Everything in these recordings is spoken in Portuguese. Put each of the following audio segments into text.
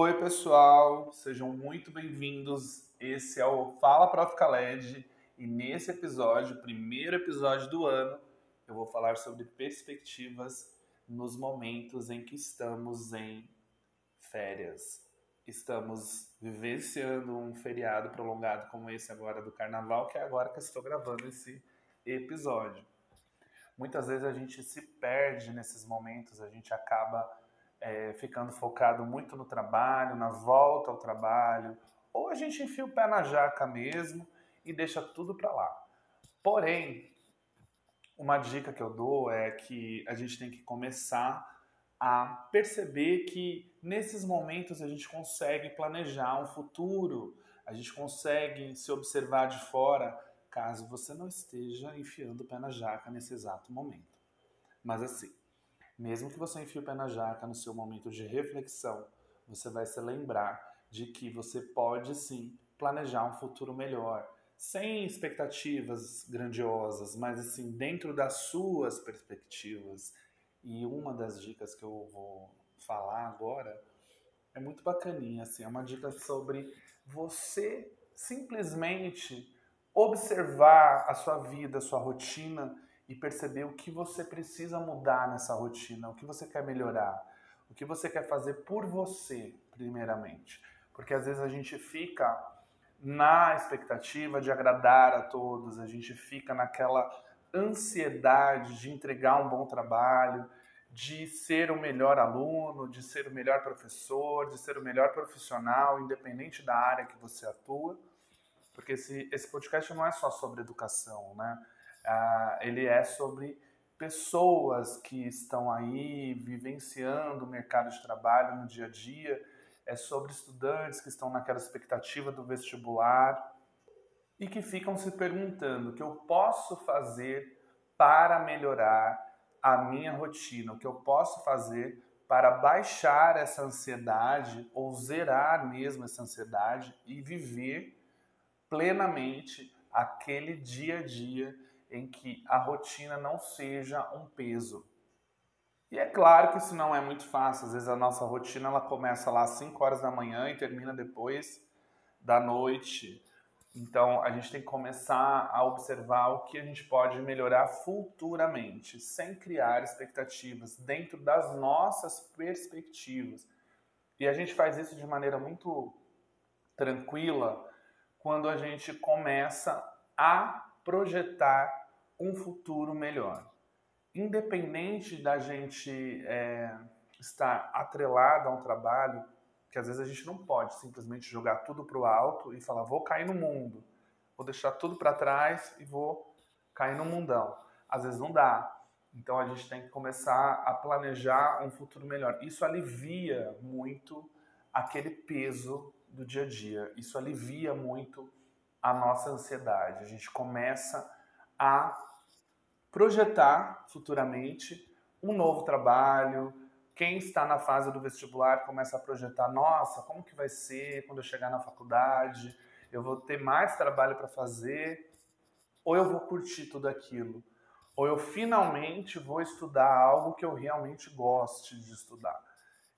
Oi, pessoal, sejam muito bem-vindos. Esse é o Fala Prof. Khaled e nesse episódio, primeiro episódio do ano, eu vou falar sobre perspectivas nos momentos em que estamos em férias. Estamos vivenciando um feriado prolongado como esse agora do carnaval, que é agora que eu estou gravando esse episódio. Muitas vezes a gente se perde nesses momentos, a gente acaba é, ficando focado muito no trabalho, na volta ao trabalho, ou a gente enfia o pé na jaca mesmo e deixa tudo para lá. Porém, uma dica que eu dou é que a gente tem que começar a perceber que nesses momentos a gente consegue planejar um futuro, a gente consegue se observar de fora, caso você não esteja enfiando o pé na jaca nesse exato momento. Mas assim, mesmo que você enfie o pé na jaca no seu momento de reflexão, você vai se lembrar de que você pode sim planejar um futuro melhor, sem expectativas grandiosas, mas assim, dentro das suas perspectivas. E uma das dicas que eu vou falar agora é muito bacaninha, assim, é uma dica sobre você simplesmente observar a sua vida, a sua rotina e perceber o que você precisa mudar nessa rotina, o que você quer melhorar, o que você quer fazer por você, primeiramente. Porque às vezes a gente fica na expectativa de agradar a todos, a gente fica naquela ansiedade de entregar um bom trabalho, de ser o melhor aluno, de ser o melhor professor, de ser o melhor profissional, independente da área que você atua. Porque esse, esse podcast não é só sobre educação, né? Ah, ele é sobre pessoas que estão aí vivenciando o mercado de trabalho no dia a dia, é sobre estudantes que estão naquela expectativa do vestibular e que ficam se perguntando o que eu posso fazer para melhorar a minha rotina, o que eu posso fazer para baixar essa ansiedade ou zerar mesmo essa ansiedade e viver plenamente aquele dia a dia em que a rotina não seja um peso. E é claro que isso não é muito fácil. Às vezes a nossa rotina ela começa lá às 5 horas da manhã e termina depois da noite. Então a gente tem que começar a observar o que a gente pode melhorar futuramente, sem criar expectativas, dentro das nossas perspectivas. E a gente faz isso de maneira muito tranquila quando a gente começa a projetar um futuro melhor. Independente da gente é, estar atrelado a um trabalho, que às vezes a gente não pode simplesmente jogar tudo para o alto e falar, vou cair no mundo, vou deixar tudo para trás e vou cair no mundão. Às vezes não dá. Então a gente tem que começar a planejar um futuro melhor. Isso alivia muito aquele peso do dia a dia. Isso alivia muito a nossa ansiedade. A gente começa a projetar futuramente um novo trabalho. Quem está na fase do vestibular começa a projetar: nossa, como que vai ser quando eu chegar na faculdade? Eu vou ter mais trabalho para fazer? Ou eu vou curtir tudo aquilo? Ou eu finalmente vou estudar algo que eu realmente goste de estudar?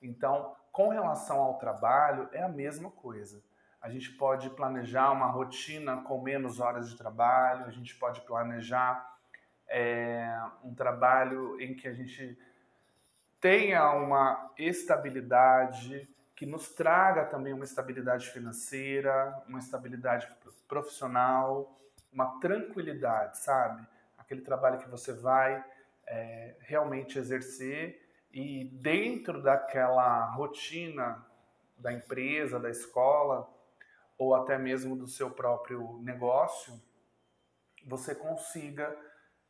Então, com relação ao trabalho, é a mesma coisa. A gente pode planejar uma rotina com menos horas de trabalho, a gente pode planejar é, um trabalho em que a gente tenha uma estabilidade, que nos traga também uma estabilidade financeira, uma estabilidade profissional, uma tranquilidade, sabe? Aquele trabalho que você vai é, realmente exercer e dentro daquela rotina da empresa, da escola, ou até mesmo do seu próprio negócio, você consiga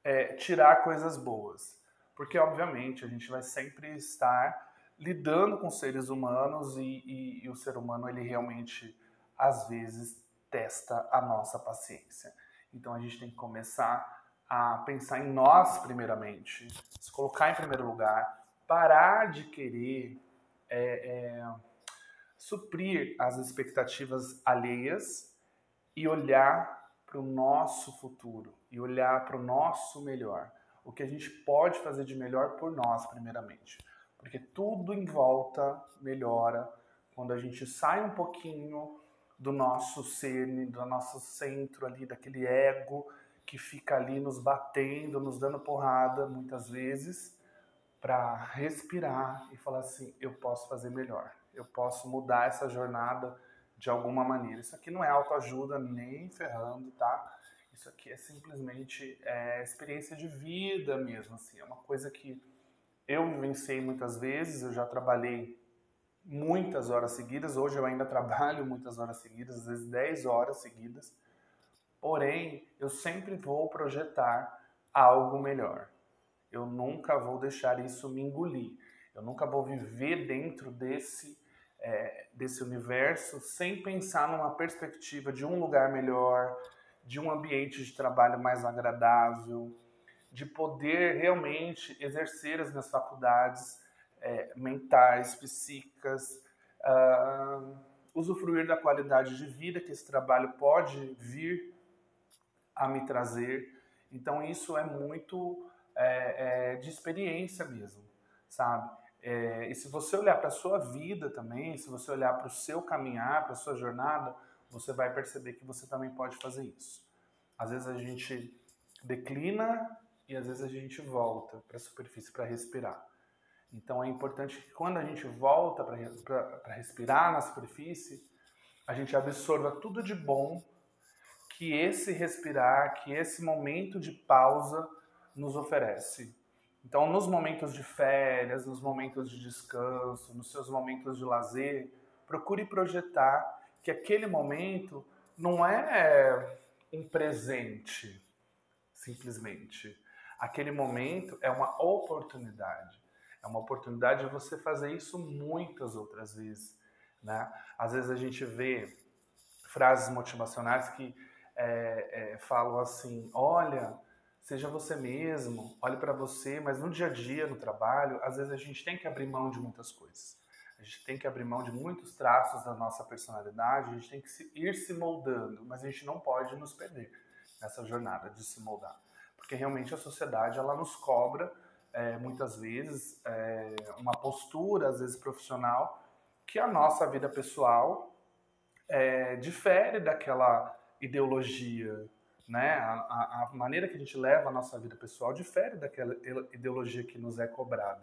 é, tirar coisas boas. Porque, obviamente, a gente vai sempre estar lidando com seres humanos e, e, e o ser humano, ele realmente, às vezes, testa a nossa paciência. Então, a gente tem que começar a pensar em nós, primeiramente, se colocar em primeiro lugar, parar de querer. É, é, suprir as expectativas alheias e olhar para o nosso futuro e olhar para o nosso melhor. O que a gente pode fazer de melhor por nós, primeiramente. Porque tudo em volta melhora quando a gente sai um pouquinho do nosso ser, do nosso centro ali, daquele ego que fica ali nos batendo, nos dando porrada muitas vezes, para respirar e falar assim: eu posso fazer melhor, eu posso mudar essa jornada de alguma maneira. Isso aqui não é autoajuda nem ferrando, tá? Isso aqui é simplesmente é, experiência de vida mesmo, assim. É uma coisa que eu vivenciei muitas vezes, eu já trabalhei muitas horas seguidas, hoje eu ainda trabalho muitas horas seguidas, às vezes 10 horas seguidas. Porém, eu sempre vou projetar algo melhor. Eu nunca vou deixar isso me engolir. Eu nunca vou viver dentro desse é, desse universo sem pensar numa perspectiva de um lugar melhor, de um ambiente de trabalho mais agradável, de poder realmente exercer as minhas faculdades é, mentais, psíquicas, uh, usufruir da qualidade de vida que esse trabalho pode vir a me trazer. Então, isso é muito é, é, de experiência mesmo, sabe? É, e se você olhar para a sua vida também, se você olhar para o seu caminhar, para a sua jornada, você vai perceber que você também pode fazer isso. Às vezes a gente declina e às vezes a gente volta para a superfície para respirar. Então é importante que quando a gente volta para respirar na superfície, a gente absorva tudo de bom que esse respirar, que esse momento de pausa nos oferece. Então, nos momentos de férias, nos momentos de descanso, nos seus momentos de lazer, procure projetar que aquele momento não é um presente, simplesmente. Aquele momento é uma oportunidade. É uma oportunidade de você fazer isso muitas outras vezes. Né? Às vezes a gente vê frases motivacionais que é, é, falam assim: olha, seja você mesmo, olhe para você, mas no dia a dia, no trabalho, às vezes a gente tem que abrir mão de muitas coisas. A gente tem que abrir mão de muitos traços da nossa personalidade, a gente tem que ir se moldando, mas a gente não pode nos perder nessa jornada de se moldar. Porque realmente a sociedade ela nos cobra é, muitas vezes é, uma postura, às vezes profissional, que a nossa vida pessoal é, difere daquela ideologia, né? A, a, maneira que a gente leva a nossa vida pessoal difere daquela ideologia que nos é cobrada.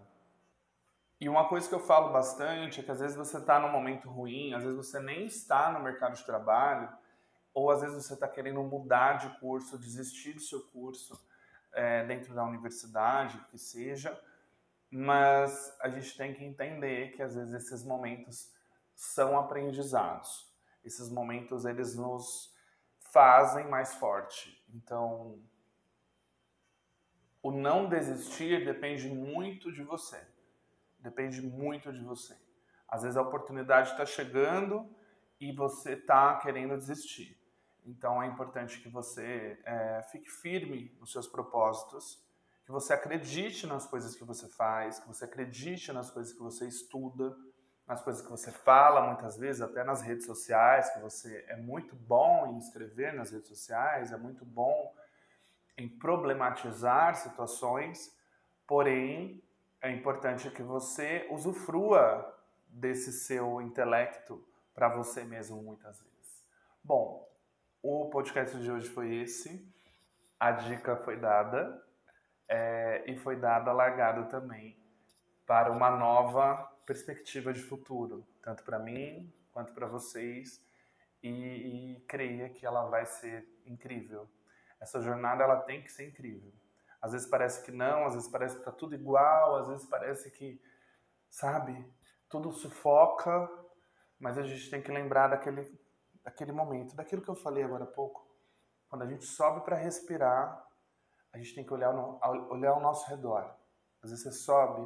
E uma coisa que eu falo bastante é que às vezes você está num momento ruim, às vezes você nem está no mercado de trabalho, ou às vezes você está querendo mudar de curso, desistir do seu curso é, dentro da universidade, que seja, mas a gente tem que entender que às vezes esses momentos são aprendizados. Esses momentos eles nos fazem mais forte. Então, o não desistir depende muito de você. Depende muito de você. Às vezes a oportunidade está chegando e você está querendo desistir. Então é importante que você é, fique firme nos seus propósitos, que você acredite nas coisas que você faz, que você acredite nas coisas que você estuda, nas coisas que você fala muitas vezes, até nas redes sociais, que você é muito bom em escrever nas redes sociais, é muito bom em problematizar situações, porém é importante que você usufrua desse seu intelecto para você mesmo muitas vezes. Bom, o podcast de hoje foi esse. A dica foi dada é, e foi dada largada também para uma nova perspectiva de futuro, tanto para mim quanto para vocês. E, e creia que ela vai ser incrível. Essa jornada ela tem que ser incrível. Às vezes parece que não, às vezes parece que está tudo igual, às vezes parece que, sabe, tudo sufoca, mas a gente tem que lembrar daquele daquele momento, daquilo que eu falei agora há pouco. Quando a gente sobe para respirar, a gente tem que olhar, no, olhar ao nosso redor. Às vezes você sobe,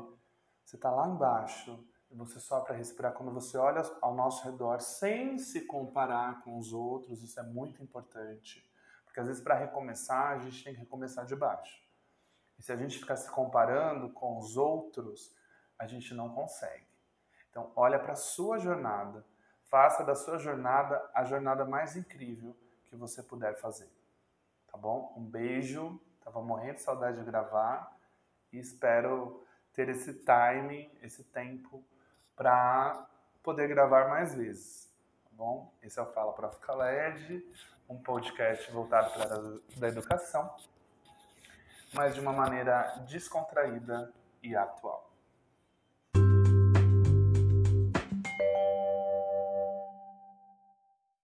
você está lá embaixo, você sobe para respirar. Quando você olha ao nosso redor, sem se comparar com os outros, isso é muito importante. Porque às vezes para recomeçar, a gente tem que recomeçar de baixo. E se a gente ficar se comparando com os outros, a gente não consegue. Então, olha para a sua jornada, Faça da sua jornada a jornada mais incrível que você puder fazer. Tá bom? Um beijo. Tava morrendo de saudade de gravar e espero ter esse time, esse tempo para poder gravar mais vezes. Tá bom? Esse é o Fala Prof. Khaled, um podcast voltado para a da educação, mas de uma maneira descontraída e atual.